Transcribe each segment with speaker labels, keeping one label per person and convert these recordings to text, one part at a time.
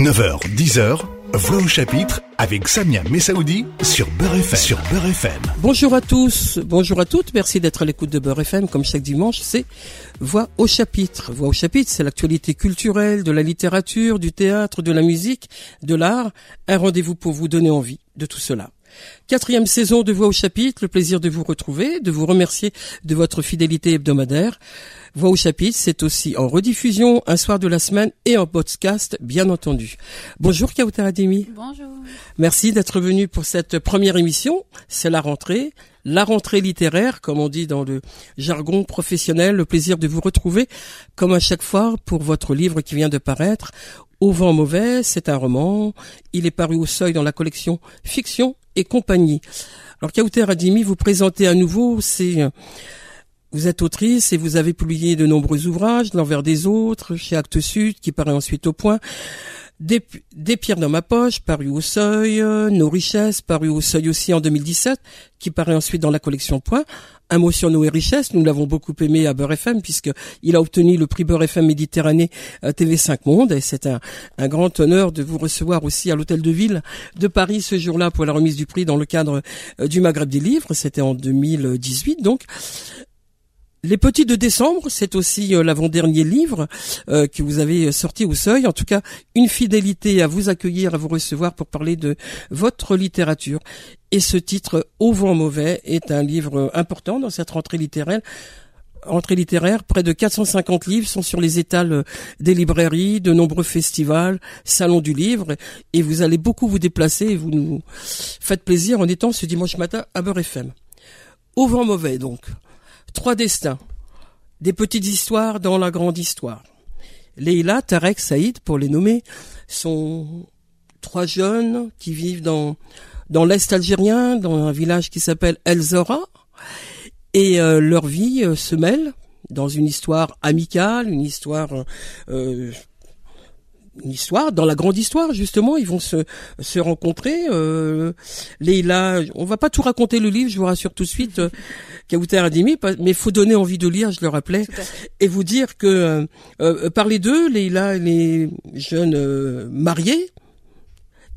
Speaker 1: 9h, 10h, Voix au chapitre avec Samia Messaoudi sur Beurre FM. Sur Beurre FM.
Speaker 2: Bonjour à tous, bonjour à toutes, merci d'être à l'écoute de Beurre FM comme chaque dimanche, c'est Voix au chapitre. Voix au chapitre, c'est l'actualité culturelle, de la littérature, du théâtre, de la musique, de l'art, un rendez-vous pour vous donner envie de tout cela. Quatrième saison de Voix au chapitre, le plaisir de vous retrouver, de vous remercier de votre fidélité hebdomadaire. Voix au chapitre, c'est aussi en rediffusion un soir de la semaine et en podcast, bien entendu. Bonjour Kauta Ademi.
Speaker 3: Bonjour.
Speaker 2: Merci d'être venu pour cette première émission. C'est la rentrée, la rentrée littéraire, comme on dit dans le jargon professionnel. Le plaisir de vous retrouver, comme à chaque fois, pour votre livre qui vient de paraître. Au vent mauvais, c'est un roman. Il est paru au seuil dans la collection Fiction et compagnie. Alors Kauter Adimi, vous présentez à nouveau, c'est vous êtes autrice et vous avez publié de nombreux ouvrages, L'envers des autres, chez Actes Sud, qui paraît ensuite au point. Des, des, pierres dans ma poche, paru au seuil, Nos richesses, paru au seuil aussi en 2017, qui paraît ensuite dans la collection Point. Un mot sur nos richesses, nous l'avons beaucoup aimé à Beurre FM puisque il a obtenu le prix Beurre FM Méditerranée euh, TV5 Monde et c'est un, un, grand honneur de vous recevoir aussi à l'hôtel de ville de Paris ce jour-là pour la remise du prix dans le cadre euh, du Maghreb des livres. C'était en 2018 donc. Les Petits de décembre, c'est aussi euh, l'avant-dernier livre euh, que vous avez sorti au seuil. En tout cas, une fidélité à vous accueillir, à vous recevoir pour parler de votre littérature. Et ce titre, Au vent mauvais, est un livre important dans cette rentrée littéraire. Rentrée littéraire, près de 450 livres sont sur les étals des librairies, de nombreux festivals, salons du livre, et vous allez beaucoup vous déplacer et vous nous faites plaisir en étant ce dimanche matin à Beurre FM. Au vent mauvais, donc. Trois destins. Des petites histoires dans la grande histoire. Leila, Tarek, Saïd, pour les nommer, sont trois jeunes qui vivent dans, dans l'Est algérien, dans un village qui s'appelle El Zora. Et euh, leur vie euh, se mêle dans une histoire amicale, une histoire euh, une histoire, dans la grande histoire justement, ils vont se, se rencontrer. Euh, Leila, on va pas tout raconter le livre, je vous rassure tout de suite, euh, Kauter Adimi, mais faut donner envie de lire, je le rappelais, et vous dire que euh, euh, par les deux, Leila, les jeunes euh, mariés,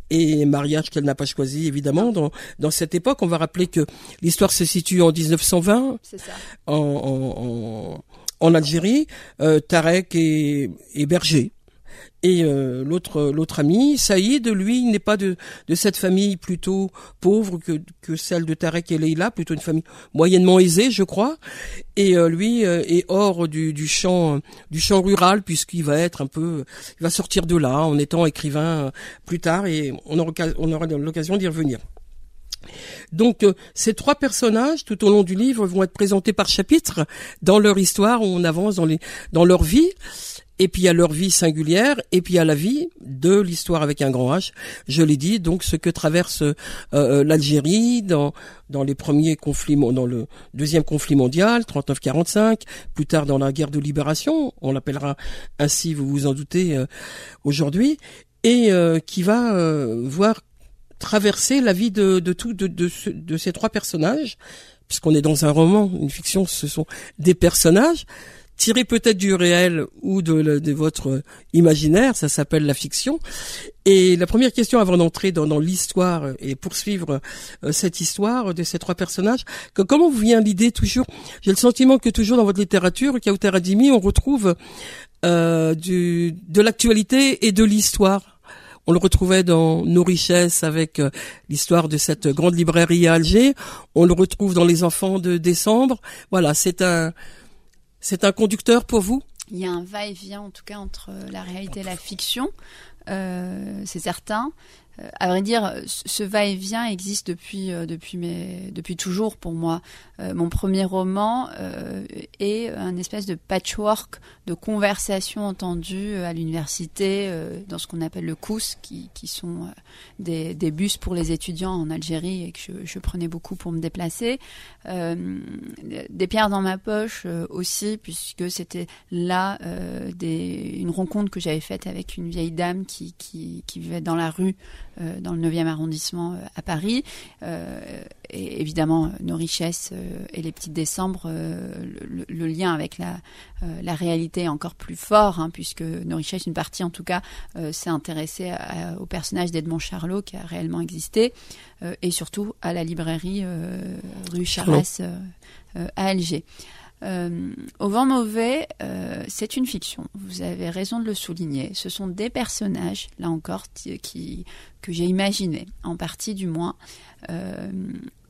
Speaker 2: et mariage qu'elle n'a pas choisi évidemment dans, dans cette époque. On va rappeler que l'histoire se situe en 1920
Speaker 3: ça.
Speaker 2: En, en, en, Algérie. Euh, Tarek est, est berger. Et euh, l'autre l'autre ami, Saïd, lui, n'est pas de, de cette famille plutôt pauvre que, que celle de Tarek et Leila, plutôt une famille moyennement aisée, je crois. Et euh, lui euh, est hors du, du champ du champ rural puisqu'il va être un peu, il va sortir de là en étant écrivain plus tard et on aura, on aura l'occasion d'y revenir. Donc euh, ces trois personnages tout au long du livre vont être présentés par chapitre dans leur histoire où on avance dans les dans leur vie et puis il y a leur vie singulière, et puis il y a la vie de l'histoire avec un grand H. Je l'ai dit, donc ce que traverse euh, l'Algérie dans dans les premiers conflits, dans le deuxième conflit mondial, 39-45, plus tard dans la guerre de libération, on l'appellera ainsi, vous vous en doutez euh, aujourd'hui, et euh, qui va euh, voir traverser la vie de, de tout de, de, de ces trois personnages, puisqu'on est dans un roman, une fiction, ce sont des personnages tiré peut-être du réel ou de, votre imaginaire, ça s'appelle la fiction. Et la première question avant d'entrer dans, dans l'histoire et poursuivre euh, cette histoire de ces trois personnages, que, comment vous vient l'idée toujours? J'ai le sentiment que toujours dans votre littérature, Kauter Adimi, on retrouve euh, du, de l'actualité et de l'histoire. On le retrouvait dans Nos richesses avec euh, l'histoire de cette grande librairie à Alger. On le retrouve dans Les enfants de décembre. Voilà, c'est un c'est un conducteur pour vous?
Speaker 3: Il y a un va-et-vient en tout cas entre la réalité et la fiction, euh, c'est certain. Euh, à vrai dire, ce va-et-vient existe depuis euh, depuis mes depuis toujours pour moi. Euh, mon premier roman euh, est un espèce de patchwork de conversations entendues à l'université euh, dans ce qu'on appelle le COUS, qui, qui sont des, des, bus pour les étudiants en Algérie et que je, je prenais beaucoup pour me déplacer. des pierres dans ma poche aussi, puisque c'était là des, une rencontre que j'avais faite avec une vieille dame qui, qui, qui vivait dans la rue dans le 9e arrondissement à Paris. et évidemment, nos richesses et les petites décembres, le, lien avec la, la réalité est encore plus fort, hein, puisque nos richesses, une partie en tout cas, s'est intéressée au personnage d'Edmond Charlot qui a réellement existé, et surtout à la librairie rue Charles à Alger. Euh, au vent mauvais, euh, c'est une fiction. Vous avez raison de le souligner. Ce sont des personnages, là encore, qui, que j'ai imaginés, en partie du moins. Euh,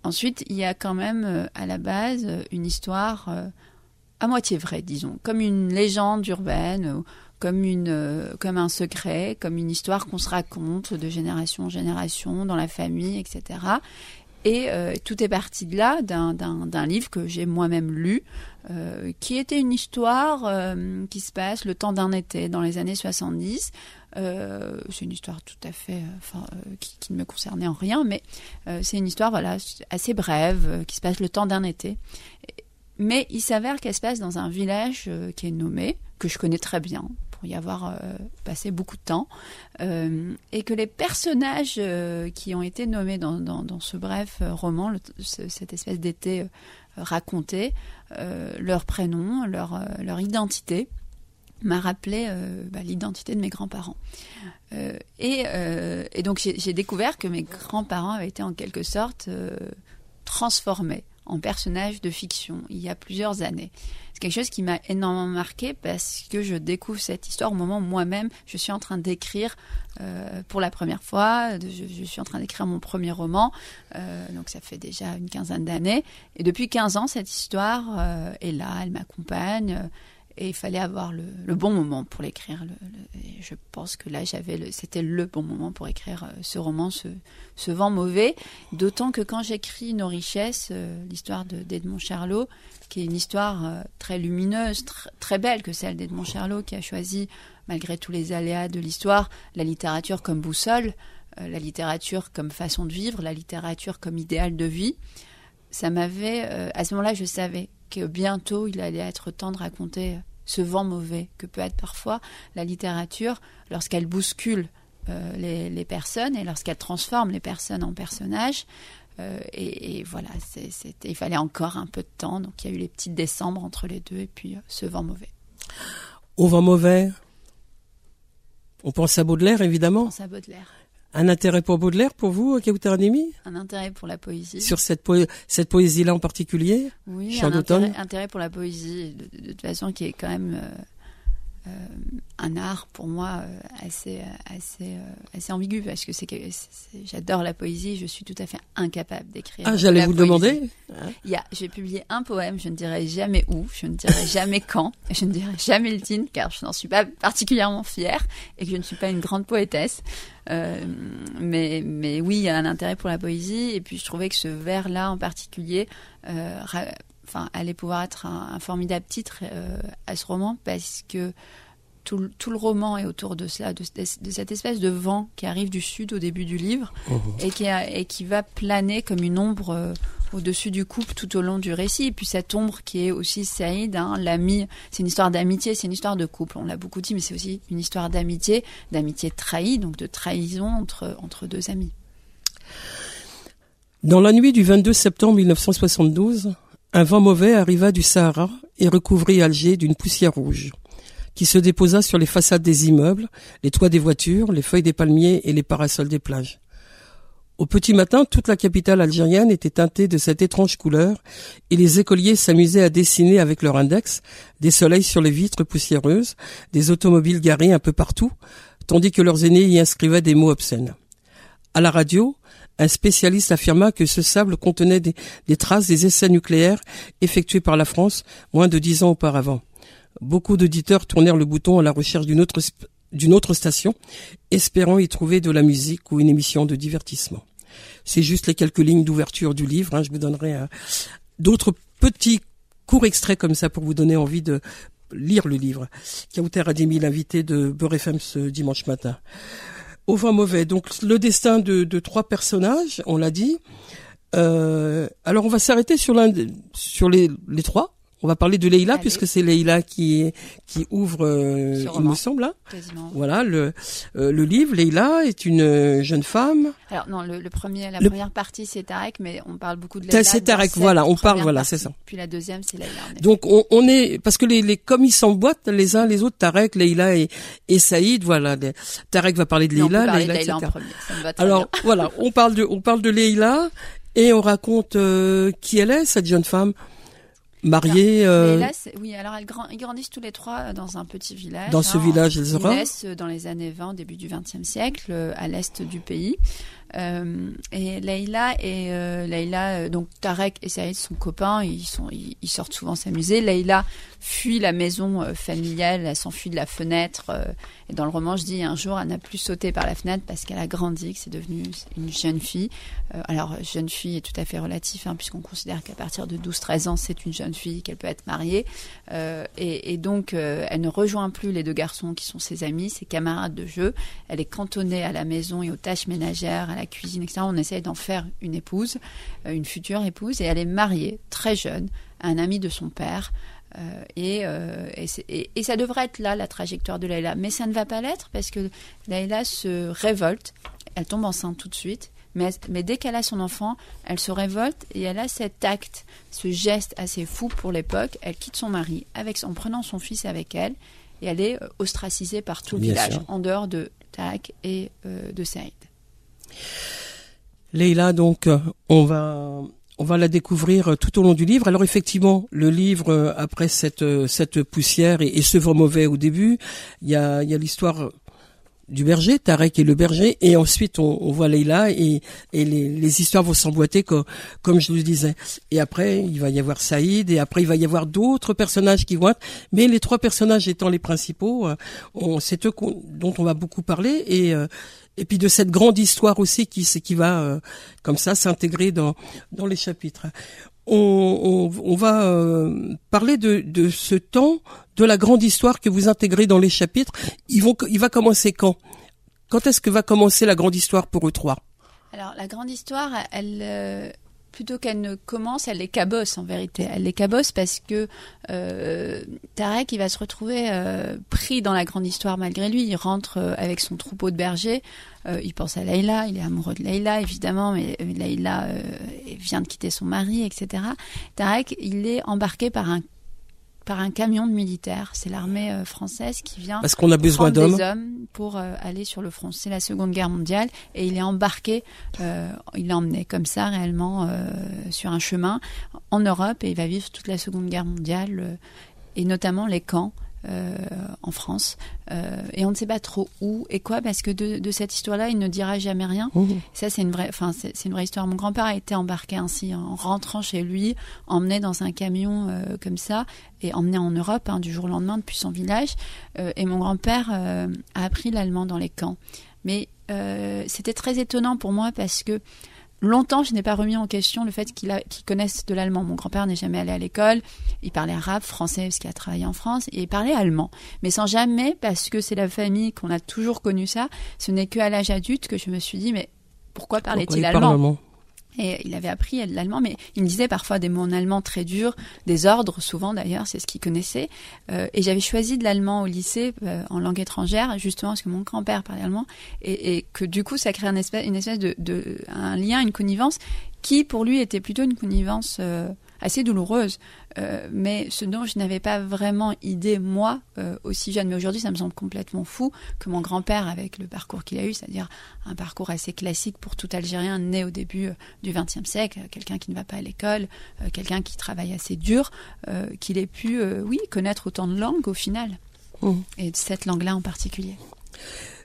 Speaker 3: ensuite, il y a quand même à la base une histoire à moitié vraie, disons, comme une légende urbaine, comme, un secret, comme une histoire qu'on se raconte de génération en génération dans la famille, etc. Et euh, tout est parti de là, d'un livre que j'ai moi-même lu, euh, qui était une histoire euh, qui se passe le temps d'un été dans les années 70. c'est une histoire tout à fait, qui, ne me concernait en rien, mais c'est une histoire voilà assez brève qui se passe le temps d'un été. Mais il s'avère qu'elle se passe dans un village qui est nommé, que je connais très bien, y avoir euh, passé beaucoup de temps, euh, et que les personnages euh, qui ont été nommés dans, dans, ce bref roman, cette espèce d'été raconté, leur prénom, leur, leur identité, m'a rappelé bah, l'identité de mes grands-parents. Et, et, donc j'ai découvert que mes grands-parents avaient été en quelque sorte transformés en personnages de fiction il y a plusieurs années quelque chose qui m'a énormément marqué parce que je découvre cette histoire au moment où moi-même je suis en train d'écrire euh, pour la première fois. Je, suis en train d'écrire mon premier roman, euh, donc ça fait déjà une quinzaine d'années. Et depuis 15 ans, cette histoire euh, est là, elle m'accompagne. Et il fallait avoir le, bon moment pour l'écrire. je pense que là, j'avais, c'était le bon moment pour écrire ce roman, ce, vent mauvais. D'autant que quand j'écris Nos richesses, l'histoire d'Edmond Charlot, qui est une histoire euh, très lumineuse, très belle que celle d'Edmond Charlot, qui a choisi, malgré tous les aléas de l'histoire, la littérature comme boussole, euh, la littérature comme façon de vivre, la littérature comme idéal de vie. Ça m'avait, euh, à ce moment-là, je savais que bientôt il allait être temps de raconter ce vent mauvais que peut être parfois la littérature lorsqu'elle bouscule les, les, personnes et lorsqu'elle transforme les personnes en personnages. Euh, et, voilà, il fallait encore un peu de temps. Donc il y a eu les petites décembres entre les deux et puis euh, ce vent mauvais.
Speaker 2: Au vent mauvais, on pense à Baudelaire évidemment. On
Speaker 3: pense à Baudelaire.
Speaker 2: Un intérêt pour Baudelaire pour vous, Kautarnimi
Speaker 3: Un intérêt pour la poésie.
Speaker 2: Sur cette, cette poésie-là en particulier?
Speaker 3: Oui, un intérêt, intérêt, pour la poésie, de, toute façon, qui est quand même euh, un art pour moi euh, assez assez euh, assez ambigu parce que c'est j'adore la poésie je suis tout à fait incapable d'écrire
Speaker 2: ah j'allais vous demander.
Speaker 3: il y a j'ai publié un poème je ne dirai jamais où je ne dirai jamais quand je ne dirai jamais le titre car je n'en suis pas particulièrement fière et que je ne suis pas une grande poétesse. Mais mais oui il y a un intérêt pour la poésie et puis je trouvais que ce vers là en particulier enfin, allait pouvoir être un, formidable titre euh, à ce roman parce que tout, le roman est autour de ça, de, cette espèce de vent qui arrive du sud au début du livre mmh. et, qui et qui va planer comme une ombre euh, au-dessus du couple tout au long du récit. Et puis cette ombre qui est aussi Saïd, hein, l'ami, c'est une histoire d'amitié, c'est une histoire de couple, on l'a beaucoup dit, mais c'est aussi une histoire d'amitié, d'amitié trahie, donc de trahison entre, entre deux amis.
Speaker 2: Dans la nuit du 22 septembre 1972, un vent mauvais arriva du Sahara et recouvrit Alger d'une poussière rouge, qui se déposa sur les façades des immeubles, les toits des voitures, les feuilles des palmiers et les parasols des plages. Au petit matin, toute la capitale algérienne était teintée de cette étrange couleur, et les écoliers s'amusaient à dessiner avec leur index des soleils sur les vitres poussiéreuses, des automobiles garées un peu partout, tandis que leurs aînés y inscrivaient des mots obscènes. À la radio, un spécialiste affirma que ce sable contenait des, traces des essais nucléaires effectués par la France moins de dix ans auparavant. Beaucoup d'auditeurs tournèrent le bouton à la recherche d'une autre, station, espérant y trouver de la musique ou une émission de divertissement. C'est juste les quelques lignes d'ouverture du livre. Hein. Je vous donnerai euh, d'autres petits courts extraits comme ça pour vous donner envie de lire le livre. Kauter Ademi, l'invité de Beurre ce dimanche matin au vent mauvais. Donc le destin de, trois personnages, on l'a dit. Euh, alors on va s'arrêter sur l'un, sur les, trois. On va parler de Leïla
Speaker 3: Allez.
Speaker 2: puisque c'est Leïla qui qui ouvre, euh, il
Speaker 3: roman.
Speaker 2: me semble. hein.
Speaker 3: quasiment.
Speaker 2: Voilà le euh, le livre. Leïla est une euh, jeune femme.
Speaker 3: Alors non, le, le premier, la
Speaker 2: Le-
Speaker 3: première partie c'est Tarek, mais on parle beaucoup de Leïla.
Speaker 2: c'est Tarek, voilà, on parle, voilà, c'est ça.
Speaker 3: Puis la deuxième c'est Leïla.
Speaker 2: Donc on, on est parce que les, les comme ils s'emboîtent les uns les autres, Tarek, Leïla et, et Saïd. Voilà, les- Tarek va parler de Leïla, Leïla,
Speaker 3: en
Speaker 2: etc.
Speaker 3: premier. Ça me va très
Speaker 2: Alors
Speaker 3: bien.
Speaker 2: voilà, on parle de on parle de Leïla et on raconte euh, qui elle est cette jeune femme mariée euh,
Speaker 3: oui, alors elles grand- ils grandissent tous les trois euh, dans un petit village.
Speaker 2: dans ce
Speaker 3: hein.
Speaker 2: village
Speaker 3: Ils naissent dans les années 20, début du XXe siècle, euh, à l'est du pays. Euh, et Leïla et euh, Leïla, euh, donc Tarek et Saïd sont copains, ils sont, ils, sortent souvent s'amuser. Leïla fuit la maison familiale, elle s'enfuit de la fenêtre. et dans le roman, je dis un jour, elle n'a plus sauté par la fenêtre parce qu'elle a grandi, que c'est devenu une jeune fille. Alors jeune fille est tout à fait relatif, hein, puisqu'on considère qu'à partir de 12-13 ans, c'est une jeune fille, qu'elle peut être mariée. Et, donc, elle ne rejoint plus les deux garçons qui sont ses amis, ses camarades de jeu. Elle est cantonnée à la maison et aux tâches ménagères, la cuisine, etc. On essaye d'en faire une épouse, euh, une future épouse, et elle est mariée très jeune à un ami de son père. Euh, et, euh, et, et- et ça devrait être là la trajectoire de Leïla, mais ça ne va pas l'être parce que Leïla se révolte, elle tombe enceinte tout de suite, mais, mais dès qu'elle a son enfant, elle se révolte et elle a cet acte, ce geste assez fou pour l'époque. Elle quitte son mari avec, en prenant son fils avec elle et elle est ostracisée par tout le
Speaker 2: Bien
Speaker 3: village,
Speaker 2: sûr.
Speaker 3: en dehors de Tak et euh, de Saïd.
Speaker 2: Leïla, donc, euh, on va, on va la découvrir euh, tout au long du livre. Alors effectivement, le livre, euh, après cette, cette poussière et, et ce vent mauvais au début, il y a, il y a l'histoire du berger, Tarek et le berger, et ensuite on, on voit Leïla et, et les, les histoires vont s'emboîter comme, comme je le disais. Et après, il va y avoir Saïd, et après il va y avoir d'autres personnages qui vont être, mais les trois personnages étant les principaux, euh, on, c'est eux dont on va beaucoup parler, et, euh, et puis de cette grande histoire aussi qui, qui va euh, comme ça s'intégrer dans, dans les chapitres. On, on, on va euh, parler de, de ce temps, de la grande histoire que vous intégrez dans les chapitres. Ils vont, il va commencer quand? Quand est-ce que va commencer la grande histoire pour eux trois?
Speaker 3: Alors, la grande histoire, elle, euh, plutôt qu'elle ne commence, elle les cabosse en vérité. Elle les cabosse parce que euh, Tarek, il va se retrouver euh, pris dans la grande histoire malgré lui. Il rentre euh, avec son troupeau de bergers. Il pense à Leïla, il est amoureux de Leïla évidemment, mais euh, vient de quitter son mari, etc. Tarek, il est embarqué par un par un camion de militaires. C'est l'armée euh, française qui vient
Speaker 2: Parce qu'on a besoin
Speaker 3: prendre
Speaker 2: d'hommes.
Speaker 3: des hommes pour euh, aller sur le front. C'est la Seconde Guerre mondiale et il est embarqué, euh, il est emmené comme ça réellement euh, sur un chemin en Europe et il va vivre toute la Seconde Guerre mondiale euh, et notamment les camps. Euh, en France Euh, et on ne sait pas trop où et quoi parce que de, de cette histoire-là il ne dira jamais rien
Speaker 2: Mhm.
Speaker 3: ça, c'est une vraie, enfin, c'est une vraie histoire. Mon grand-père a été embarqué ainsi en rentrant chez lui, emmené dans un camion euh, comme ça et emmené en Europe hein, du jour au lendemain depuis son village. Et mon grand-père a appris l'allemand dans les camps. Mais c'était très étonnant pour moi parce que longtemps, je n'ai pas remis en question le fait qu'il qu'il connaisse de l'allemand. Mon grand-père n'est jamais allé à l'école. Il parlait arabe, français, parce qu'il a travaillé en France, et il parlait allemand. Mais sans jamais, parce que c'est la famille qu'on a toujours connu ça, ce n'est qu'à l'âge adulte que je me suis dit, mais pourquoi parlait-il allemand? Et il avait appris l'allemand, mais il me disait parfois des mots en allemand très durs, des ordres souvent d'ailleurs, c'est ce qu'il connaissait. Euh, et j'avais choisi de l'allemand au lycée euh, en langue étrangère, justement parce que mon grand-père parlait allemand, et, que du coup ça crée un une espèce de, lien, une connivence qui pour lui était plutôt une connivence euh, assez douloureuse, euh, mais ce dont je n'avais pas vraiment idée moi euh, aussi jeune. Mais aujourd'hui, ça me semble complètement fou que mon grand-père, avec le parcours qu'il a eu, c'est-à-dire un parcours assez classique pour tout Algérien né au début euh, du XXe siècle, quelqu'un qui ne va pas à l'école, quelqu'un qui travaille assez dur, qu'il ait pu, oui, connaître autant de langues au final,
Speaker 2: Mhm.
Speaker 3: et cette langue-là en particulier.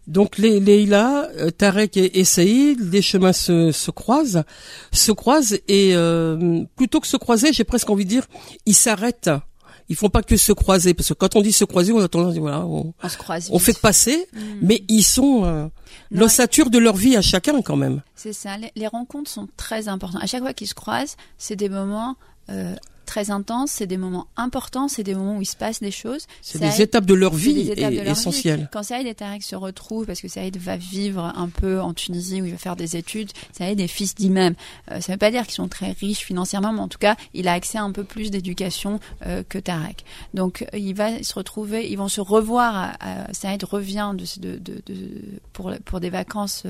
Speaker 2: Donc les Leïla, euh, Tarek et, et Saïd, les chemins se, se croisent, se croisent et euh, plutôt que se croiser, j'ai presque envie de dire, ils s'arrêtent. Ils font pas que se croiser parce que quand on dit se croiser, on a tendance à dire voilà, on,
Speaker 3: On se croise.
Speaker 2: on
Speaker 3: vite.
Speaker 2: fait passer,
Speaker 3: Mm.
Speaker 2: mais ils sont euh, l'ossature de leur vie à chacun quand même.
Speaker 3: C'est ça. Les, les rencontres sont très importantes. À chaque fois qu'ils se croisent, c'est des moments euh, très intenses, c'est des moments importants, c'est des moments où il se passe des choses.
Speaker 2: C'est des étapes de leur vie essentielles.
Speaker 3: Quand Saïd et Tarek se retrouvent, parce que Saïd va vivre un peu en Tunisie où il va faire des études, Saïd est fils d'imam. Euh, ça ne veut pas dire qu'ils sont très riches financièrement, mais en tout cas, il a accès à un peu plus d'éducation euh, que Tarek. Donc, euh, il va se retrouver, ils vont se revoir. À, à- Saïd revient de, de, de, de- pour, pour des vacances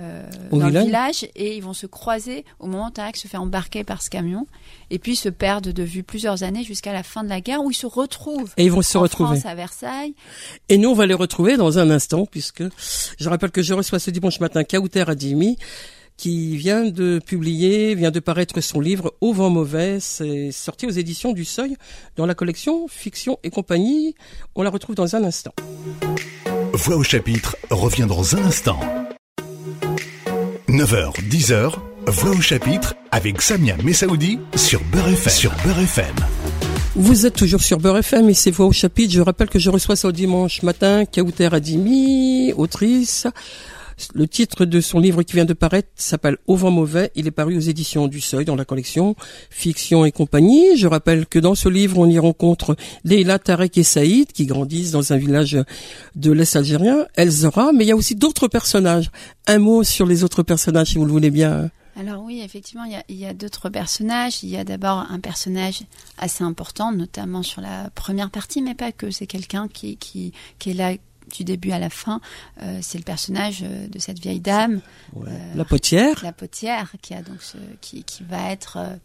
Speaker 3: euh,
Speaker 2: Au
Speaker 3: dans
Speaker 2: village
Speaker 3: le village et ils vont se croiser au moment où Tarek se fait embarquer par ce camion et puis se perdent de vue plusieurs années jusqu'à la fin de la guerre où ils se retrouvent
Speaker 2: Et ils vont se
Speaker 3: en
Speaker 2: retrouver.
Speaker 3: France, à Versailles.
Speaker 2: Et nous, on va les retrouver dans un instant, puisque je rappelle que je reçois ce dimanche matin Kauter Adimi, qui vient de publier, vient de paraître son livre Au vent mauvais. C'est sorti aux éditions du Seuil dans la collection Fiction et compagnie. On la retrouve dans un instant.
Speaker 1: Voix au chapitre revient dans un instant. 9h, 10h, Voix au chapitre avec Samia Messaoudi sur Beurre FM.
Speaker 2: Vous êtes toujours sur Beurre FM et c'est Voix au chapitre. Je rappelle que je reçois ce dimanche matin Kauter Adimi, autrice. Le titre de son livre qui vient de paraître s'appelle Au vent mauvais. Il est paru aux éditions du Seuil dans la collection Fiction et compagnie. Je rappelle que dans ce livre, on y rencontre Leila, Tarek et Saïd qui grandissent dans un village de l'Est algérien, El Zora, mais il y a aussi d'autres personnages. Un mot sur les autres personnages, si vous le voulez bien.
Speaker 3: Alors oui, effectivement, il y a, il y a d'autres personnages. Il y a d'abord un personnage assez important, notamment sur la première partie, mais pas que. C'est quelqu'un qui, qui, qui est là du début à la fin. Euh, c'est le personnage euh, de cette vieille dame,
Speaker 2: La potière.
Speaker 3: la potière, qui a donc ce, qui, qui va être euh,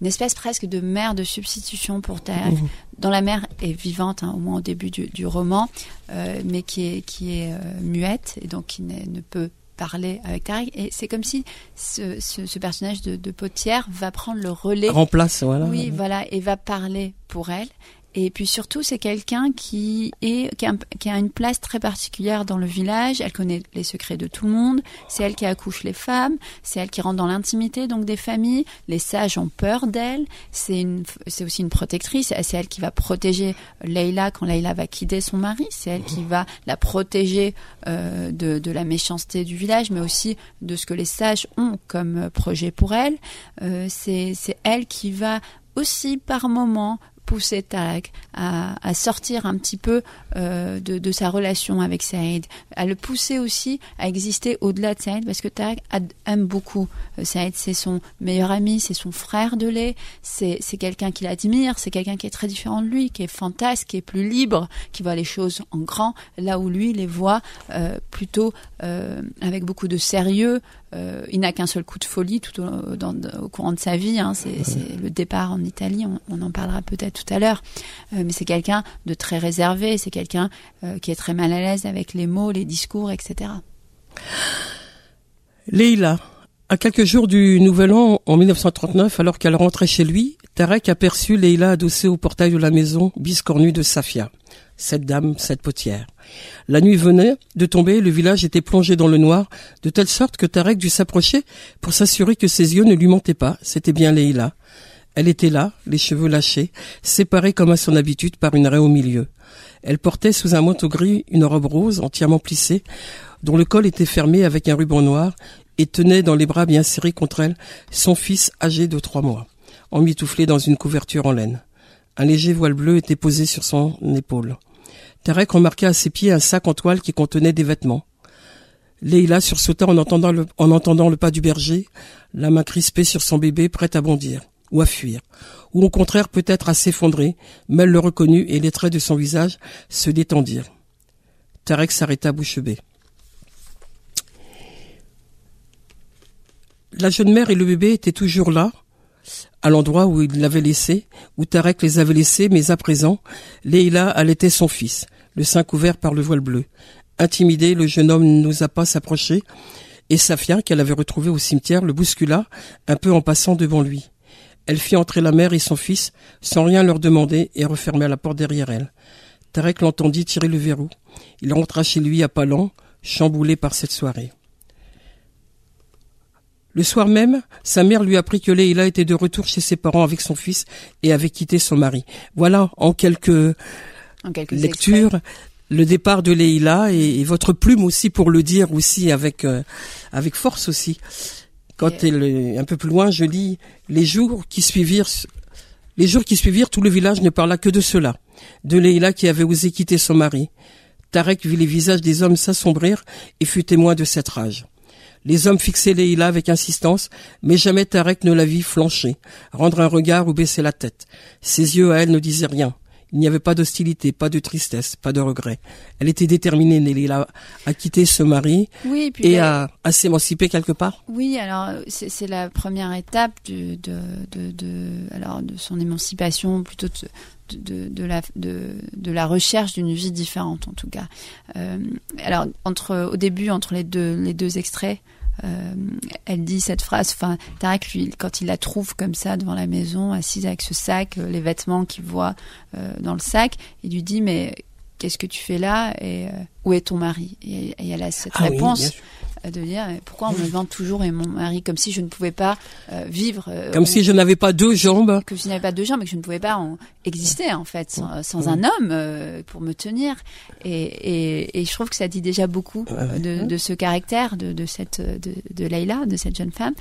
Speaker 3: une espèce presque de mère de substitution pour Tarek,
Speaker 2: Mhm.
Speaker 3: dont la mère est vivante, hein, au moins au début du, du roman, euh, mais qui est, qui est euh, muette et donc qui ne peut parler avec Tarek. Et c'est comme si ce, ce, ce personnage de, de potière va prendre le relais
Speaker 2: Remplace, voilà.
Speaker 3: oui, voilà, et va parler pour elle. Et puis surtout, c'est quelqu'un qui est qui a, une place très particulière dans le village. Elle connaît les secrets de tout le monde. C'est elle qui accouche les femmes. C'est elle qui rentre dans l'intimité donc des familles. Les sages ont peur d'elle. C'est aussi une protectrice. C'est elle qui va protéger Leïla quand Leïla va quitter son mari. C'est elle qui va la protéger euh, de, de la méchanceté du village, mais aussi de ce que les sages ont comme projet pour elle. Euh, c'est elle qui va aussi par moment pousser Tarek à, sortir un petit peu euh, de, sa relation avec Saïd, à le pousser aussi à exister au-delà de Saïd, parce que Tarek aime beaucoup euh, Saïd, c'est son meilleur ami, c'est son frère de lait, c'est quelqu'un qu'il admire, c'est quelqu'un qui est très différent de lui, qui est fantasque, qui est plus libre, qui voit les choses en grand, là où lui les voit euh, plutôt avec beaucoup de sérieux. Euh, il n'a qu'un seul coup de folie tout au, dans- au courant de sa vie. hein. C'est c'est le départ en Italie. On, on en parlera peut-être tout à l'heure. Euh, mais c'est quelqu'un de très réservé. C'est quelqu'un euh, qui est très mal à l'aise avec les mots, les discours, etc.
Speaker 2: à quelques jours du Nouvel An en 1939, alors qu'elle rentrait chez lui, Tarek aperçut Leïla adossée au portail de la maison biscornue de Safia. Cette dame, cette potière. La nuit venait de tomber, le village était plongé dans le noir, de telle sorte que Tarek dut s'approcher pour s'assurer que ses yeux ne lui mentaient pas. C'était bien Leïla. Elle était là, les cheveux lâchés, séparés comme à son habitude par une raie au milieu. Elle portait sous un manteau gris une robe rose entièrement plissée, dont le col était fermé avec un ruban noir, et tenait dans les bras bien serrés contre elle son fils âgé de trois mois, emmitouflé dans une couverture en laine. Un léger voile bleu était posé sur son épaule. Tarek remarqua à ses pieds un sac en toile qui contenait des vêtements. Leïla sursauta en entendant, le, pas du berger, la main crispée sur son bébé, prête à bondir, ou à fuir, ou au contraire peut-être à s'effondrer, mais elle le reconnut et les traits de son visage se détendirent. Tarek s'arrêta bouche. La jeune mère et le bébé étaient toujours là, à l'endroit où il l'avait laissé, où Tarek les avait laissés, mais à présent, Leïla allaitait son fils, le sein couvert par le voile bleu. Intimidé, le jeune homme n'osa pas s'approcher, et Safia, qu'elle avait retrouvé au cimetière, le bouscula, un peu en passant devant lui. Elle fit entrer la mère et son fils, sans rien leur demander, et referma la porte derrière elle. Tarek l'entendit tirer le verrou. Il rentra chez lui à pas lents, chamboulé par cette soirée. Le soir même, sa mère lui apprit que Leïla était de retour chez ses parents avec son fils et avait quitté son mari. Voilà, en quelques
Speaker 3: En quelques
Speaker 2: lectures, le départ de Leïla et, et votre plume aussi pour le dire aussi avec euh, avec force aussi. Quand
Speaker 3: Et-
Speaker 2: elle est un peu plus loin, je lis les jours qui suivirent Les jours qui suivirent, tout le village ne parla que de cela, de Leïla qui avait osé quitter son mari. Tarek vit les visages des hommes s'assombrir et fut témoin de cette rage. Les hommes fixaient Leïla avec insistance, mais jamais Tarek ne la vit flancher, rendre un regard ou baisser la tête. Ses yeux à elle ne disaient rien. Il n'y avait pas d'hostilité, pas de tristesse, pas de regret. Elle était déterminée, Leïla, à quitter ce mari
Speaker 3: Oui, et puis
Speaker 2: et à, à s'émanciper quelque part.
Speaker 3: Oui, alors c'est c'est la première étape du- de, de, de, alors, de son émancipation, plutôt de, de, de la, de, de la recherche d'une vie différente en tout cas. Euh, alors entre, au début, entre les deux, les deux extraits, euh, elle dit cette phrase, enfin, Tarek, lui, quand il la trouve comme ça devant la maison, assise avec ce sac, euh, les vêtements qu'il voit euh, dans le sac, il lui dit, mais qu'est-ce que tu fais là? Et où est ton mari? Et, et elle a cette
Speaker 2: Ah
Speaker 3: réponse de dire pourquoi on me demande toujours et mon mari comme si je ne pouvais pas euh, vivre euh,
Speaker 2: Comme si je n'avais pas deux jambes.
Speaker 3: que je n'avais pas de jambes et que je ne pouvais pas en exister en fait sans, sans un homme euh, pour me tenir. Et, et, et je trouve que ça dit déjà beaucoup de, de ce caractère de, de cette de, de Leïla de cette jeune femme.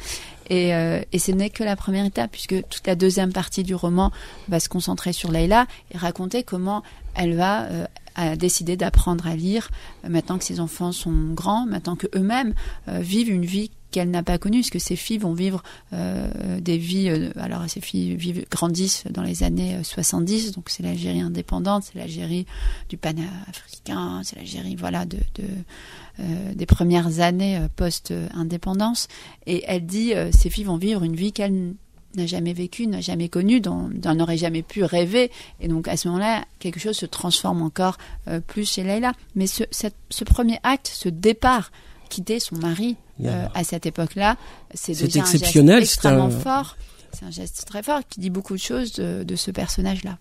Speaker 3: Et, et ce n'est que la première étape puisque toute la deuxième partie du roman va se concentrer sur Leïla et raconter comment elle va a décidé d'apprendre à lire maintenant que ses enfants sont grands, maintenant que eux-mêmes euh, vivent une vie qu'elle n'a pas connue, parce que ses filles vont vivre euh, des vies. euh, alors ses filles vivent, grandissent dans les années euh, 70, donc c'est l'Algérie indépendante, c'est l'Algérie du panafricain, c'est l'Algérie voilà de, de des premières années post-indépendance. Et elle dit, ses filles vont vivre une vie qu'elle n'a jamais vécue, n'a jamais connue, dont, n'aurait jamais pu rêver. Et donc à ce moment-là, quelque chose se transforme encore plus chez Leïla. Mais ce premier acte, ce départ, quitter son mari
Speaker 2: Yeah.
Speaker 3: euh, à cette époque-là, c'est
Speaker 2: exceptionnel,
Speaker 3: un geste
Speaker 2: c'est
Speaker 3: extrêmement
Speaker 2: un-
Speaker 3: fort. C'est un geste très fort qui dit beaucoup de choses de, de ce personnage-là.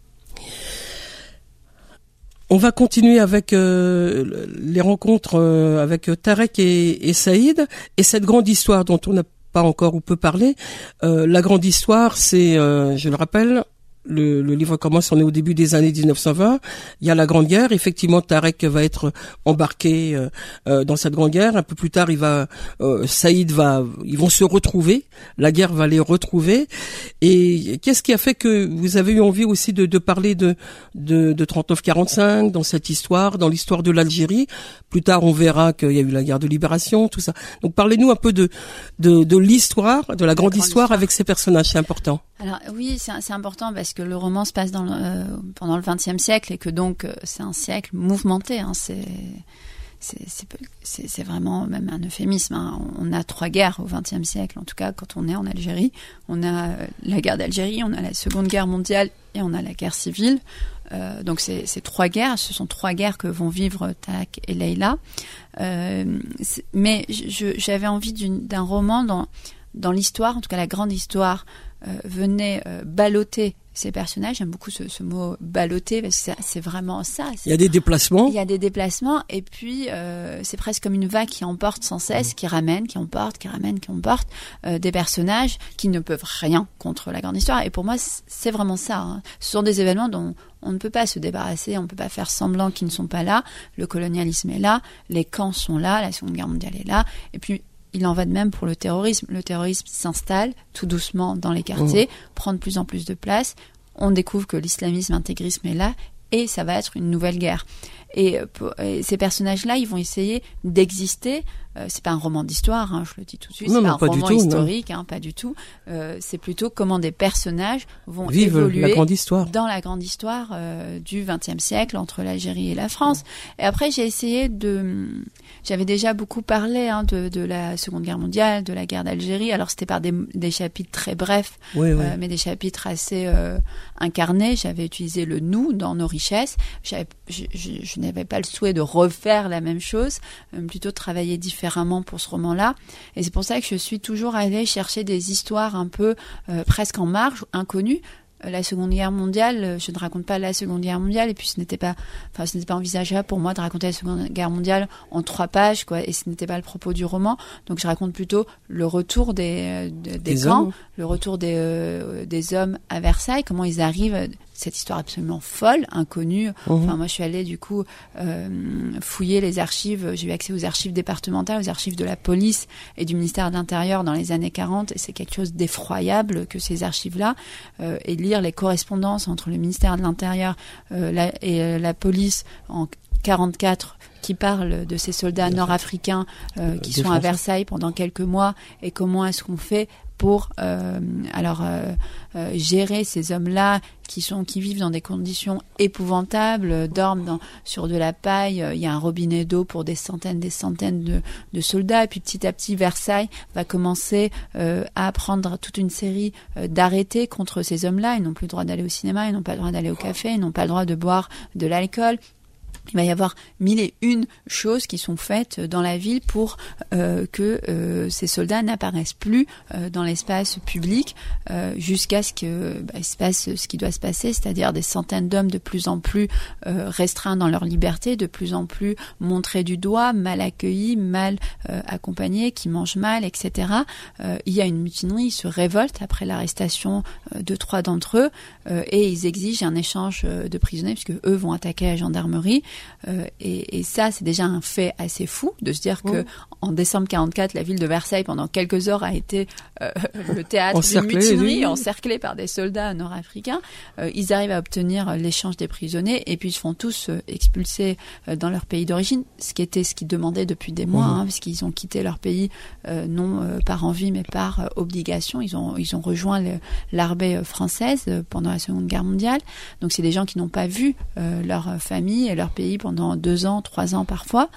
Speaker 2: On va continuer avec euh, les rencontres euh, avec Tarek et, et Saïd et cette grande histoire dont on n'a pas encore ou peu parlé. Euh, la grande histoire, c'est, je le rappelle, le, le livre commence, on est au début des années 1920. Il y a la Grande Guerre. Effectivement, Tarek va être embarqué euh, euh, dans cette Grande Guerre. Un peu plus tard, il va, euh, Saïd va, ils vont se retrouver. La guerre va les retrouver. Et qu'est-ce qui a fait que vous avez eu envie aussi de, de parler de, de, de 39-45 dans cette histoire, dans l'histoire de l'Algérie? Plus tard, on verra qu'il y a eu la guerre de libération, tout ça. Donc, parlez-nous un peu de, de, de l'histoire, de la grande,
Speaker 3: grande
Speaker 2: histoire,
Speaker 3: histoire.
Speaker 2: avec ces personnages. C'est important.
Speaker 3: Alors oui, c'est important parce que le roman se passe euh, pendant le XXe siècle et que donc euh, c'est un siècle mouvementé. Hein, c'est vraiment même un euphémisme. hein. On a trois guerres au XXe siècle, en tout cas quand on est en Algérie. On a euh, la guerre d'Algérie, on a la Seconde Guerre mondiale et on a la guerre civile. Donc c'est trois guerres, ce sont trois guerres que vont vivre Tak et c'est- mais j'avais envie d'un roman dans l'histoire, en tout cas la grande histoire, venait euh, balloter ces personnages. J'aime beaucoup ce, ce mot balloter parce que c'est- vraiment ça.
Speaker 2: Il y a des déplacements.
Speaker 3: Il y a des déplacements et puis euh, c'est presque comme une vague qui emporte sans cesse, qui ramène, qui emporte, qui ramène, qui emporte euh, des personnages qui ne peuvent rien contre la grande histoire. Et pour moi, c'est vraiment ça. hein. Ce sont des événements dont on ne peut pas se débarrasser, on ne peut pas faire semblant qu'ils ne sont pas là. Le colonialisme est là, les camps sont là, la Seconde Guerre mondiale est là. Et puis il en va de même pour le terrorisme. Le terrorisme s'installe tout doucement dans les quartiers, prend de plus en plus de place. On découvre que l'islamisme intégrisme est là et ça va être une nouvelle guerre. Et, euh, et ces personnages-là, ils vont essayer d'exister. Euh, c'est pas un roman d'histoire, hein, je le dis tout de suite. C'est pas un
Speaker 2: pas
Speaker 3: roman
Speaker 2: tout,
Speaker 3: historique, hein, pas du tout. Euh, c'est plutôt comment des personnages vont
Speaker 2: Vive
Speaker 3: évoluer
Speaker 2: la grande histoire.
Speaker 3: dans la grande histoire euh, du XXe siècle entre l'Algérie et la France. Et après, j'ai essayé de. J'avais déjà beaucoup parlé hein, de, de la Seconde Guerre mondiale, de la guerre d'Algérie. Alors, c'était par des, des chapitres très brefs, euh, mais des chapitres assez incarnés. J'avais utilisé le nous dans nos richesses. Je, je- je n'avais pas le souhait de refaire la même chose, plutôt de travailler différemment pour ce roman-là. Et c'est pour ça que je suis toujours allée chercher des histoires un peu euh, presque en marge, inconnues. Euh, La Seconde Guerre mondiale, euh, je ne raconte pas la Seconde Guerre mondiale, et puis ce n'était pas, enfin, ce n'était pas envisageable pour moi de raconter la Seconde Guerre mondiale en trois pages, quoi, et ce n'était pas le propos du roman. Donc, je raconte plutôt le retour des, euh, de- des,
Speaker 2: Des
Speaker 3: camps,
Speaker 2: hommes.
Speaker 3: le retour des, des hommes à Versailles, comment ils arrivent, cette histoire absolument folle, inconnue. Enfin, moi, je suis allée du coup euh, fouiller les archives. J'ai eu accès aux archives départementales, aux archives de la police et du ministère de l'Intérieur dans les années 40. Et c'est quelque chose d'effroyable que ces archives-là euh, et lire les correspondances entre le ministère de l'Intérieur euh, et euh, la police en 44 qui parle de ces soldats nord-africains euh, qui sont à Versailles pendant quelques mois et comment est-ce qu'on fait pour euh, alors euh, euh, gérer ces hommes-là qui sont qui vivent dans des conditions épouvantables, euh, dorment dans, sur de la paille. euh, Il y a un robinet d'eau pour des centaines, des centaines de, de soldats. Et puis petit à petit, Versailles va commencer euh, à prendre toute une série euh, d'arrêtés contre ces hommes-là. Ils n'ont plus le droit d'aller au cinéma, ils n'ont pas le droit d'aller au café, ils n'ont pas le droit de boire de l'alcool. Il va y avoir mille et une choses qui sont faites dans la ville pour euh, que euh, ces soldats n'apparaissent plus euh, dans l'espace public euh, jusqu'à ce que bah, se passe ce qui doit se passer, c'est-à-dire des centaines d'hommes de plus en plus euh, restreints dans leur liberté, de plus en plus montrés du doigt, mal accueillis, mal euh, accompagnés, qui mangent mal, etc. Euh, il y a une mutinerie, ils se révoltent après l'arrestation euh, de trois d'entre eux euh, et ils exigent un échange euh, de prisonniers puisque eux vont attaquer la gendarmerie. Euh, et, et ça, c'est déjà un fait assez fou de se dire que en décembre 44, la ville de Versailles pendant quelques heures a été euh, le théâtre d'une mutinerie,
Speaker 2: oui.
Speaker 3: encerclée par des soldats nord-africains. Euh, ils arrivent à obtenir euh, l'échange des prisonniers et puis ils se font tous euh, expulser dans leur pays d'origine, ce qui était ce qu'ils demandaient depuis des mois,
Speaker 2: Mhm.
Speaker 3: hein, parce qu'ils ont quitté leur pays euh, non euh, par envie mais par obligation. Ils ont ils ont rejoint l'armée française pendant la Seconde Guerre mondiale. Donc c'est des gens qui n'ont pas vu euh, leur famille et leur pays pendant deux ans, trois ans parfois.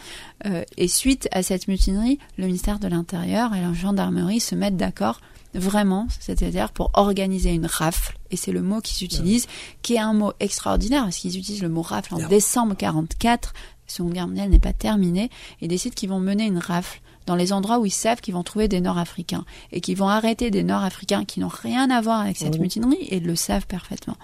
Speaker 3: Euh, et suite à cette mutinerie, le ministère de l'Intérieur et la gendarmerie se mettent d'accord vraiment, c'est-à-dire pour organiser une rafle, et c'est le mot qui s'utilise, qui est un mot extraordinaire, parce qu'ils utilisent le mot rafle en
Speaker 2: Yeah.
Speaker 3: décembre 44, la Seconde Guerre mondiale n'est pas terminée, et décident qu'ils vont mener une rafle dans les endroits où ils savent qu'ils vont trouver des Nord-Africains, et qu'ils vont arrêter des Nord-Africains qui n'ont rien à voir avec cette
Speaker 2: Mhm.
Speaker 3: mutinerie, et le savent parfaitement.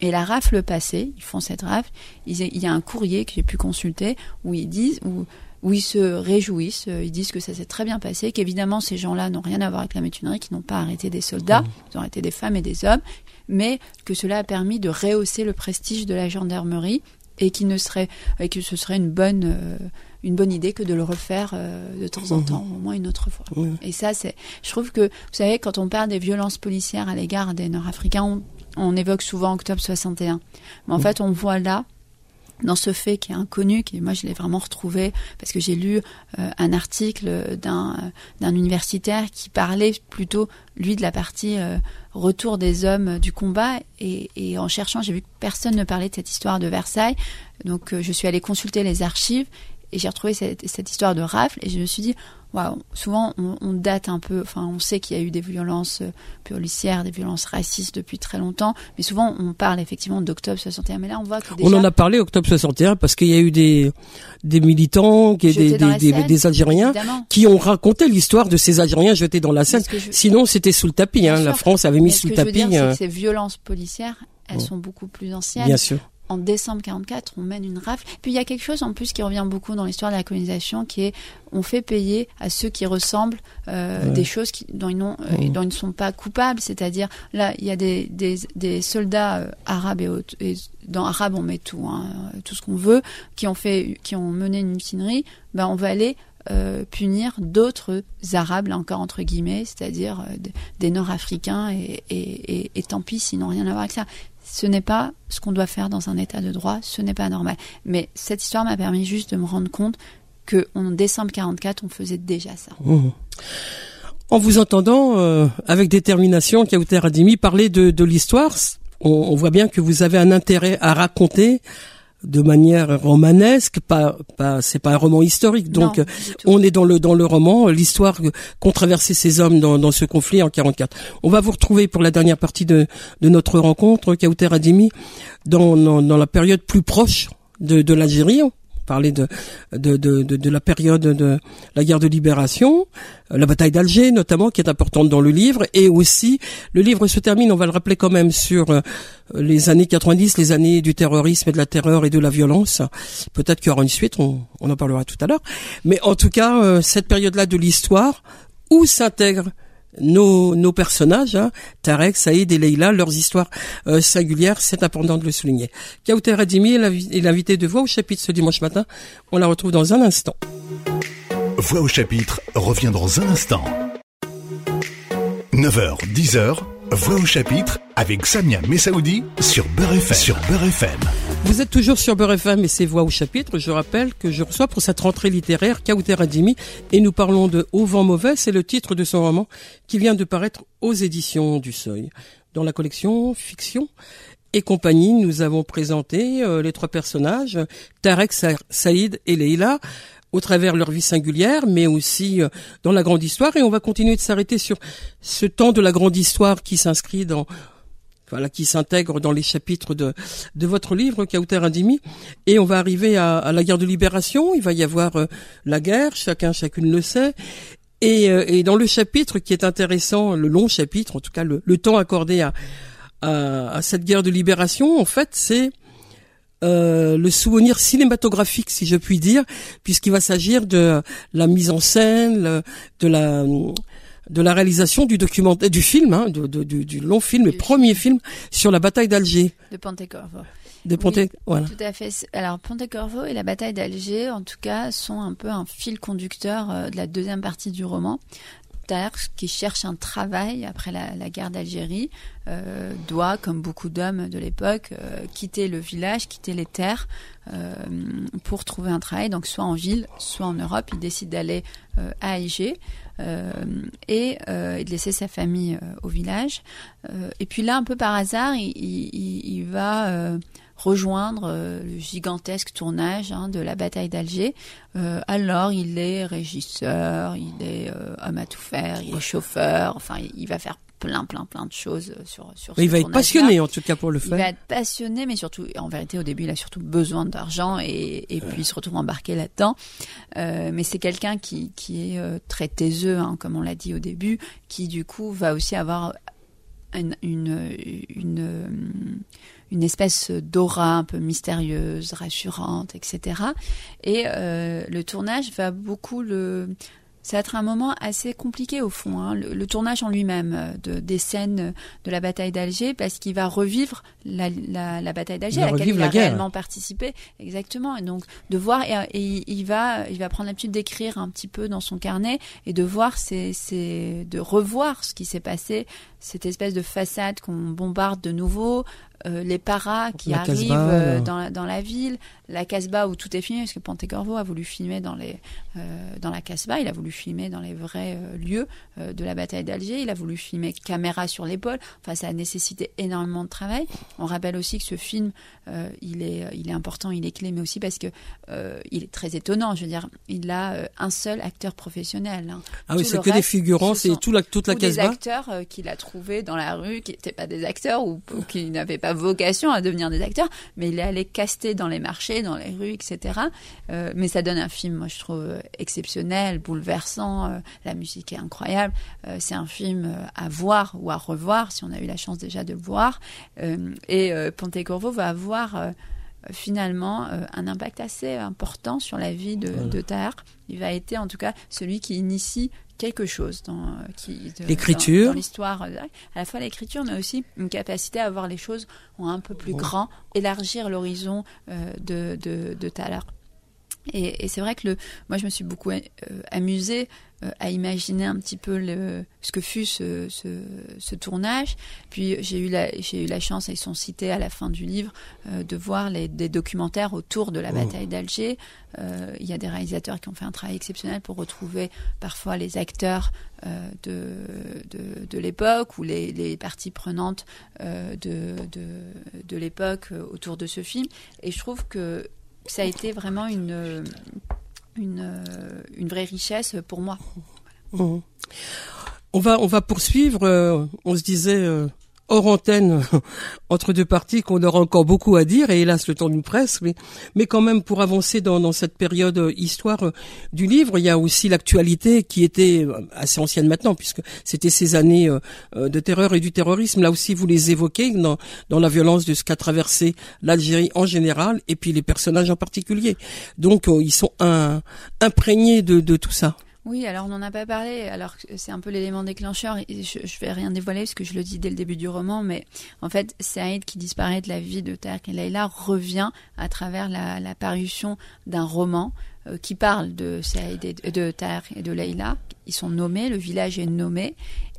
Speaker 3: Et la rafle passée, ils font cette rafle, ils- il y a un courrier que j'ai pu consulter où ils disent, où, où ils se réjouissent, euh, ils disent que ça s'est très bien passé, qu'évidemment ces gens-là n'ont rien à voir avec la mutinerie, qu'ils n'ont pas arrêté des soldats, ils ont arrêté des femmes et des hommes, mais que cela a permis de rehausser le prestige de la gendarmerie et qui ne serait et que ce serait une bonne euh, une bonne idée que de le refaire euh, de temps en
Speaker 2: Mhm.
Speaker 3: temps, au moins une autre fois.
Speaker 2: Oui.
Speaker 3: Et ça, c'est, je trouve que, vous savez, quand on parle des violences policières à l'égard des Nord-Africains, on, on évoque souvent octobre 61. Mais en fait, on voit là, dans ce fait qui est inconnu, qui moi je l'ai vraiment retrouvé parce que j'ai lu euh, un article d'un euh, d'un universitaire qui parlait plutôt lui de la partie euh, retour des hommes du combat. Et, et en cherchant j'ai vu que personne ne parlait de cette histoire de Versailles. Donc euh, je suis allée consulter les archives et j'ai retrouvé cette, cette histoire de rafle et je me suis dit waouh souvent on, on date un peu enfin on sait qu'il y a eu des violences euh, policières des violences racistes depuis très longtemps mais souvent on parle effectivement d'octobre 61 mais là on voit que déjà
Speaker 2: On en a parlé octobre 61 parce qu'il y a eu des des militants, qui- des, Algériens
Speaker 3: évidemment.
Speaker 2: qui ont raconté l'histoire de ces Algériens jetés dans la Seine.
Speaker 3: Je-
Speaker 2: Sinon, c'était sous le tapis. Hein. La. France avait mis sous le tapis.
Speaker 3: dire,
Speaker 2: euh,
Speaker 3: que ces violences policières, elles sont beaucoup plus anciennes.
Speaker 2: bien sûr.
Speaker 3: En décembre 44, on mène une rafle. Puis il y a quelque chose en plus qui revient beaucoup dans l'histoire de la colonisation, qui est on fait payer à ceux qui ressemblent euh,
Speaker 2: Ouais.
Speaker 3: des choses qui, dont, ils n'ont, euh, dont ils ne sont pas coupables. C'est-à-dire, là, il y a des, des, des soldats euh, arabes et, autres- et dans arabe on met tout, hein, tout ce qu'on veut, qui ont fait, qui ont mené une mutinerie. Ben on va aller euh, punir d'autres arabes, là encore entre guillemets, c'est-à-dire euh, des Nord-Africains et, et, et, et tant pis s'ils n'ont rien à voir avec ça. Ce n'est pas ce qu'on doit faire dans un état de droit, ce n'est pas normal. Mais cette histoire m'a permis juste de me rendre compte que en décembre 44, on faisait déjà ça.
Speaker 2: Mhm. En vous entendant euh, avec détermination, Kauter Adimi, parler de, de l'histoire, on, on voit bien que vous avez un intérêt à raconter de manière romanesque, pas, pas, c'est pas un roman historique. Donc,
Speaker 3: Non,
Speaker 2: euh, on est dans le dans le roman, l'histoire qu'ont traversé ces hommes dans, dans ce conflit en 44. On va vous retrouver pour la dernière partie de, de notre rencontre, Kauter Adimi, dans, dans, dans la période plus proche de, de l'Algérie. Parlait de, de, de, de, la période de la guerre de libération, euh, la bataille d'Alger notamment, qui est importante dans le livre, et aussi le livre se termine, on va le rappeler quand même, sur euh, les années 90, les années du terrorisme et de la terreur et de la violence. Peut-être qu'il y aura une suite, on, on en parlera tout à l'heure. Mais en tout cas, euh, cette période-là de l'histoire, où s'intègre nos, personnages, hein, Tarek, Saïd et Leïla, leurs histoires euh, singulières, c'est important de le souligner. Kauter Adimi est l'invité de Voix au chapitre ce dimanche matin. On la retrouve dans un instant.
Speaker 1: Voix au chapitre revient dans un instant. 9h, 10h, Voix au chapitre avec Samia Messaoudi sur Beurre FM.
Speaker 2: Vous êtes toujours sur Beurre FM et c'est Voix au chapitre. Je rappelle que je reçois pour cette rentrée littéraire Kauter Adimi et nous parlons de Au vent mauvais. C'est le titre de son roman qui vient de paraître aux éditions du Seuil. Dans la collection Fiction et compagnie, nous avons présenté euh, les trois personnages, Tarek, Saïd et Leila au travers leur vie singulière, mais aussi euh, dans la grande histoire. Et on va continuer de s'arrêter sur ce temps de la grande histoire qui s'inscrit dans voilà, qui s'intègre dans les chapitres de, de votre livre, Kauter Indimi. Et on va arriver à, la guerre de libération. Il va y avoir euh, la guerre, chacun, chacune le sait. Et, euh, et, dans le chapitre qui est intéressant, le long chapitre, en tout cas le, le temps accordé à, à, à, cette guerre de libération, en fait, c'est euh, le souvenir cinématographique, si je puis dire, puisqu'il va s'agir de la mise en scène, de la de la réalisation du documentaire, du film, hein, du, long film, le premier film sur la bataille d'Alger.
Speaker 3: De Pontecorvo.
Speaker 2: De Ponte, voilà.
Speaker 3: Tout à fait. Alors Pontecorvo et la bataille d'Alger, en tout cas, sont un peu un fil conducteur euh, de la deuxième partie du roman. Qui cherche un travail après la, guerre d'Algérie, euh, doit, comme beaucoup d'hommes de l'époque, euh, quitter le village, quitter les terres euh, pour trouver un travail. Donc soit en ville, soit en Europe. Il décide d'aller à Alger et, de laisser sa famille au village. et puis là, un peu par hasard, il va rejoindre euh, le gigantesque tournage hein, de la bataille d'Alger. Euh, alors il est régisseur, il est euh, homme à tout faire, il est chauffeur, enfin il, va faire plein plein plein de choses sur sur
Speaker 2: il va être passionné en tout cas pour le faire.
Speaker 3: Il va être passionné mais surtout en vérité au début il a surtout besoin d'argent et, et puis il se retrouve embarqué là-dedans. Euh, mais c'est quelqu'un qui qui est très taiseux hein, comme on l'a dit au début qui du coup va aussi avoir une, une, une espèce d'aura un peu mystérieuse, rassurante, etc. Et euh, le tournage va beaucoup le ça va être un moment assez compliqué au fond, hein, le, tournage en lui-même euh, de, des scènes de la bataille d'Alger, parce qu'il va revivre la, la, la bataille d'Alger à laquelle il va réellement participer, exactement. Et donc de voir et, il va il va prendre l'habitude d'écrire un petit peu dans son carnet et de voir c'est c'est de revoir ce qui s'est passé, cette espèce de façade qu'on bombarde de nouveau, euh, les paras qui arrivent euh, dans, la, dans la ville, la Casbah où tout est filmé, parce que Pontecorvo a voulu filmer dans, les, euh, dans la Casbah, il a voulu filmer dans les vrais lieux de la bataille d'Alger, il a voulu filmer caméra sur l'épaule, enfin ça a nécessité énormément de travail. On rappelle aussi que ce film, il, est, il est important, il est clé, mais aussi parce que il est très étonnant, je veux dire, il a un seul acteur professionnel. Hein.
Speaker 2: Ah oui, c'est que des figurants, c'est tout la, toute la Casbah.
Speaker 3: des acteurs qu'il a trouvés dans la rue, qui n'étaient pas des acteurs ou, ou qui n'avaient pas vocation à devenir des acteurs, mais il est allé caster dans les marchés, dans les rues, etc. Euh, mais ça donne un film, moi je trouve euh, exceptionnel, bouleversant. Euh, la musique est incroyable. c'est un film à voir ou à revoir si on a eu la chance déjà de le voir. et Pontecorvo va avoir finalement un impact assez important sur la vie de, de Tahar. Il va être en tout cas celui qui initie quelque chose dans euh,
Speaker 2: l'écriture,
Speaker 3: dans, l'histoire, euh, à la fois l'écriture, mais aussi une capacité à voir les choses en un peu plus grand, élargir l'horizon euh, de de, de Et, et c'est vrai que le, moi je me suis beaucoup amusée euh, à imaginer un petit peu le, ce que fut ce, ce, tournage. Puis j'ai eu, la, j'ai eu la chance, ils sont cités à la fin du livre, euh, de voir les, des documentaires autour de la oh. bataille d'Alger. Euh, il y a des réalisateurs qui ont fait un travail exceptionnel pour retrouver parfois les acteurs de, de, de l'époque ou les, les, parties prenantes de, de, de l'époque autour de ce film. Et je trouve que ça a été vraiment une vraie richesse pour moi.
Speaker 2: Mmh. On va on va poursuivre. Euh, on se disait euh, hors antenne entre deux parties qu'on aura encore beaucoup à dire et hélas le temps nous presse mais mais quand même pour avancer dans, cette période euh, histoire euh, du livre il y a aussi l'actualité qui était euh, assez ancienne maintenant puisque c'était ces années de terreur et du terrorisme. Là aussi vous les évoquez dans la violence de ce qu'a traversé l'Algérie en général et puis les personnages en particulier. Donc ils sont imprégnés de tout ça
Speaker 3: Oui, alors on n'en a pas parlé. Alors c'est un peu l'élément déclencheur. Je, je vais rien dévoiler parce que je le dis dès le début du roman, mais en fait, Saïd qui disparaît de la vie de Tarek et Leïla revient à travers la, la parution d'un roman euh, qui parle de Saïd et de, de et de Leïla. Ils sont nommés, le village est nommé,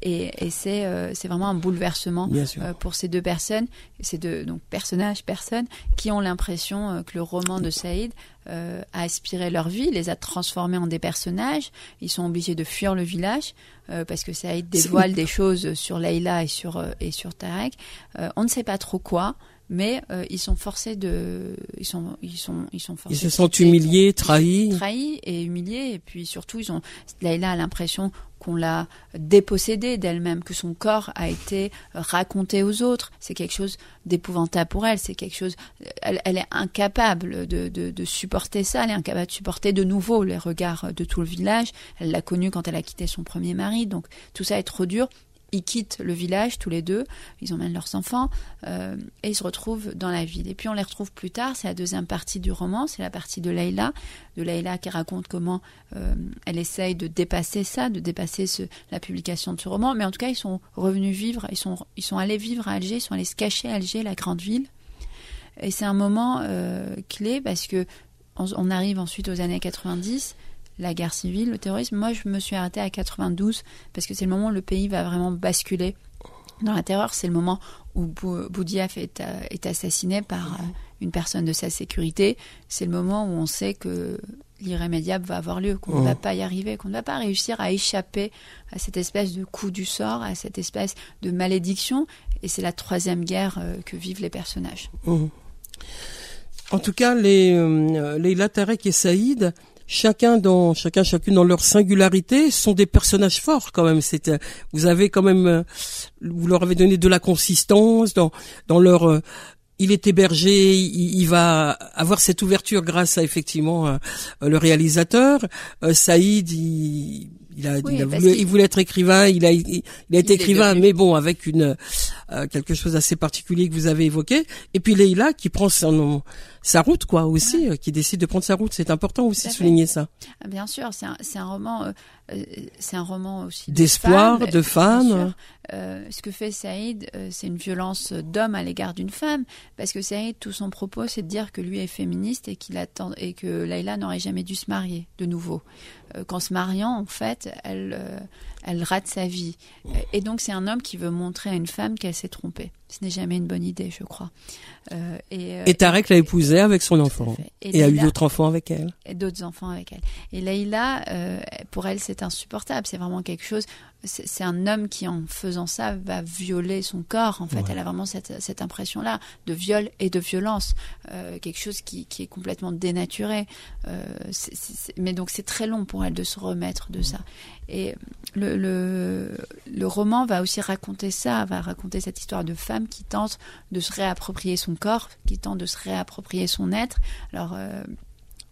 Speaker 3: et, et c'est euh, c'est vraiment un bouleversement euh, pour ces deux personnes, ces deux donc personnages, personnes qui ont l'impression euh, que le roman de Saïd euh, a aspiré leur vie, les a transformés en des personnages. Ils sont obligés de fuir le village euh, parce que Saïd dévoile des choses sur Leïla et sur et sur Tarek. on ne sait pas trop quoi mais euh, ils sont forcés de ils sont ils sont ils sont forcés
Speaker 2: ils se sentent humiliés trahis.
Speaker 3: Trahis et humiliés. Et puis surtout ils ont a l'impression qu'on l'a dépossédée d'elle-même que son corps a été raconté aux autres. C'est quelque chose d'épouvantable pour elle. C'est quelque chose elle, elle est incapable de, de, de, supporter ça. Elle est incapable de supporter de nouveau les regards de tout le village. Elle l'a connu quand elle a quitté son premier mari. Donc tout ça est trop dur ils quittent le village tous les deux, ils emmènent leurs enfants euh, et ils se retrouvent dans la ville. Et puis on les retrouve plus tard, c'est la deuxième partie du roman, c'est la partie de Leïla, de Leïla qui raconte comment euh, elle essaye de dépasser ça, de dépasser la publication de ce roman. Mais en tout cas, ils sont revenus vivre, ils sont, ils sont allés vivre à Alger, ils sont allés se cacher à Alger, la grande ville. Et c'est un moment euh, clé parce que on, on arrive ensuite aux années 90 la guerre civile, le terrorisme. Moi, je me suis arrêtée à 92 parce que c'est le moment où le pays va vraiment basculer dans la terreur. C'est le moment où Boudiaf est, euh, est, assassiné par euh, une personne de sa sécurité. C'est le moment où on sait que l'irrémédiable va avoir lieu, qu'on ne va pas y arriver, qu'on ne va pas réussir à échapper à cette espèce de coup du sort, à cette espèce de malédiction. Et c'est la troisième guerre euh, que vivent les personnages.
Speaker 2: En tout cas, les, euh, les Latarek et Saïd, chacun dans chacun chacune dans leur singularité sont des personnages forts quand même c'est euh, vous avez quand même euh, vous leur avez donné de la consistance dans dans leur euh, il est hébergé, il, il, va avoir cette ouverture grâce à effectivement le réalisateur. Saïd, il, il a, il, a voulu, il, voulait être écrivain, il a, il, a été écrivain, mais bon, avec une euh, quelque chose d'assez particulier que vous avez évoqué. Et puis Leïla qui prend son, sa route, quoi, aussi, euh, qui décide de prendre sa route. C'est important aussi de souligner ça.
Speaker 3: Ah, bien sûr, c'est un, un, roman, euh, c'est un roman aussi
Speaker 2: d'espoir, de, femmes.
Speaker 3: Euh, ce que fait Saïd, c'est une violence d'homme à l'égard d'une femme, parce que Saïd, tout son propos, c'est de dire que lui est féministe et qu'il attend et que Leïla n'aurait jamais dû se marier de nouveau. Qu'en se mariant, en fait, elle, elle rate sa vie. Et donc c'est un homme qui veut montrer à une femme qu'elle s'est trompée. Ce n'est jamais une bonne idée, je crois.
Speaker 2: Euh, et, euh, et, Tarek l'a épousée avec son enfant. Et, et a eu d'autres enfants avec elle.
Speaker 3: Et d'autres enfants avec elle. Et Leïla, euh, pour elle, c'est insupportable. C'est vraiment quelque chose. C'est un homme qui, en faisant ça, va violer son corps. En fait, ouais. elle a vraiment cette, cette impression-là de viol et de violence. Euh, quelque chose qui, qui, est complètement dénaturé. C est, c est, mais donc, c'est très long pour elle de se remettre de ça. Et le, le, roman va aussi raconter ça, va raconter cette histoire de femme qui tente de se réapproprier son corps, qui tente de se réapproprier son être. Alors, euh,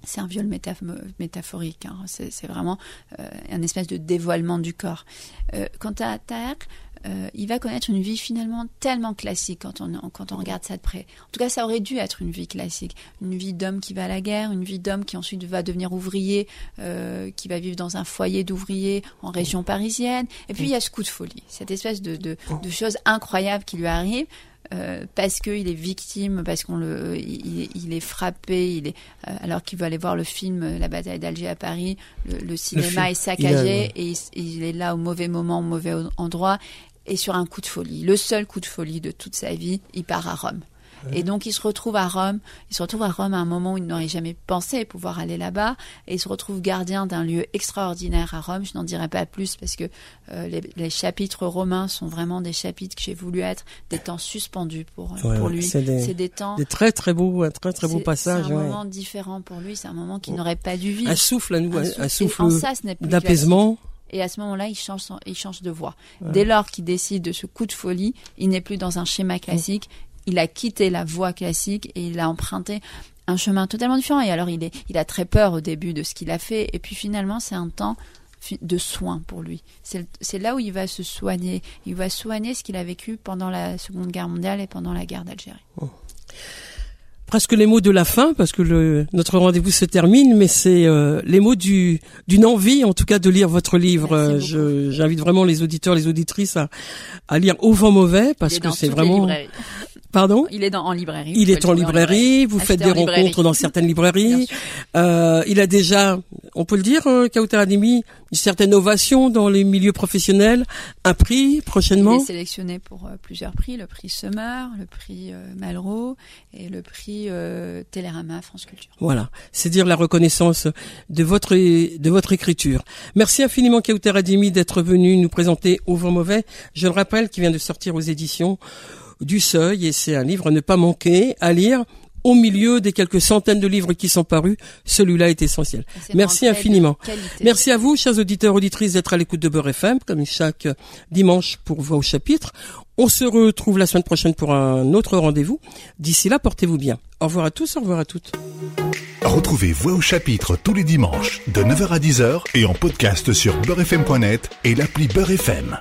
Speaker 3: c'est un viol métaph métaphorique, hein. c'est vraiment euh, un espèce de dévoilement du corps. Euh, quant à Taak, euh, il va connaître une vie finalement tellement classique quand on, quand on regarde ça de près. En tout cas, ça aurait dû être une vie classique. Une vie d'homme qui va à la guerre, une vie d'homme qui ensuite va devenir ouvrier, euh, qui va vivre dans un foyer d'ouvriers en région parisienne. Et puis, il y a ce coup de folie, cette espèce de, de, de chose incroyable qui lui arrive. Euh, parce qu'il est victime, parce qu'on le, il, il, est frappé, il est, euh, alors qu'il veut aller voir le film La bataille d'Alger à Paris, le, le cinéma le est saccagé a, et il, il, est là au mauvais moment, au mauvais endroit, et sur un coup de folie, le seul coup de folie de toute sa vie, il part à Rome. Et donc il se retrouve à Rome. Il se retrouve à Rome à un moment où il n'aurait jamais pensé pouvoir aller là-bas. Et il se retrouve gardien d'un lieu extraordinaire à Rome. Je n'en dirai pas plus parce que euh, les, les, chapitres romains sont vraiment des chapitres que j'ai voulu être des temps suspendus pour, ouais, pour lui.
Speaker 2: C'est des, des, temps des très très beaux, un très très beau passage.
Speaker 3: C'est un ouais. moment différent pour lui. C'est un moment qu'il n'aurait pas dû vivre.
Speaker 2: Un souffle à nous, un, un souffle, d'apaisement.
Speaker 3: Et à ce moment-là, il change, son, il change de voie. Ouais. Dès lors qu'il décide de ce coup de folie, il n'est plus dans un schéma classique. Il a quitté la voie classique et il a emprunté un chemin totalement différent. Et alors, il, est, il a très peur au début de ce qu'il a fait. Et puis finalement, c'est un temps de soins pour lui. C'est là où il va se soigner. Il va soigner ce qu'il a vécu pendant la Seconde Guerre mondiale et pendant la guerre d'Algérie. Oh.
Speaker 2: Presque les mots de la fin parce que le, notre rendez-vous se termine, mais c'est euh, les mots du d'une envie, en tout cas, de lire votre livre. Euh, je, j'invite vraiment les auditeurs, les auditrices à, à lire Au vent mauvais parce que c'est vraiment. Pardon?
Speaker 3: Il est dans, en librairie.
Speaker 2: Il est en librairie. Vous faites des rencontres dans certaines librairies. Euh, il a déjà, on peut le dire, euh, Kauter Adimi, une certaine ovation dans les milieux professionnels. Un prix prochainement?
Speaker 3: Il est sélectionné pour euh, plusieurs prix le prix Summer, le prix euh, Malraux et le prix euh, Télérama France Culture.
Speaker 2: Voilà, c'est dire la reconnaissance de votre de votre écriture. Merci infiniment Kauter Adimi d'être venu nous présenter Au vent mauvais. Je le rappelle, qui vient de sortir aux éditions du Seuil et c'est un livre à ne pas manquer à lire au milieu des quelques centaines de livres qui sont parus, celui-là est essentiel. Merci infiniment. Merci à vous, chers auditeurs, auditrices, d'être à l'écoute de Beurre FM, comme chaque dimanche pour Voix au chapitre. On se retrouve la semaine prochaine pour un autre rendez-vous. D'ici là, portez-vous bien. Au revoir à tous, au revoir à toutes.
Speaker 1: Retrouvez Voix au chapitre tous les dimanches de 9h à 10h et en podcast sur beurrefm.net et l'appli Beurre FM.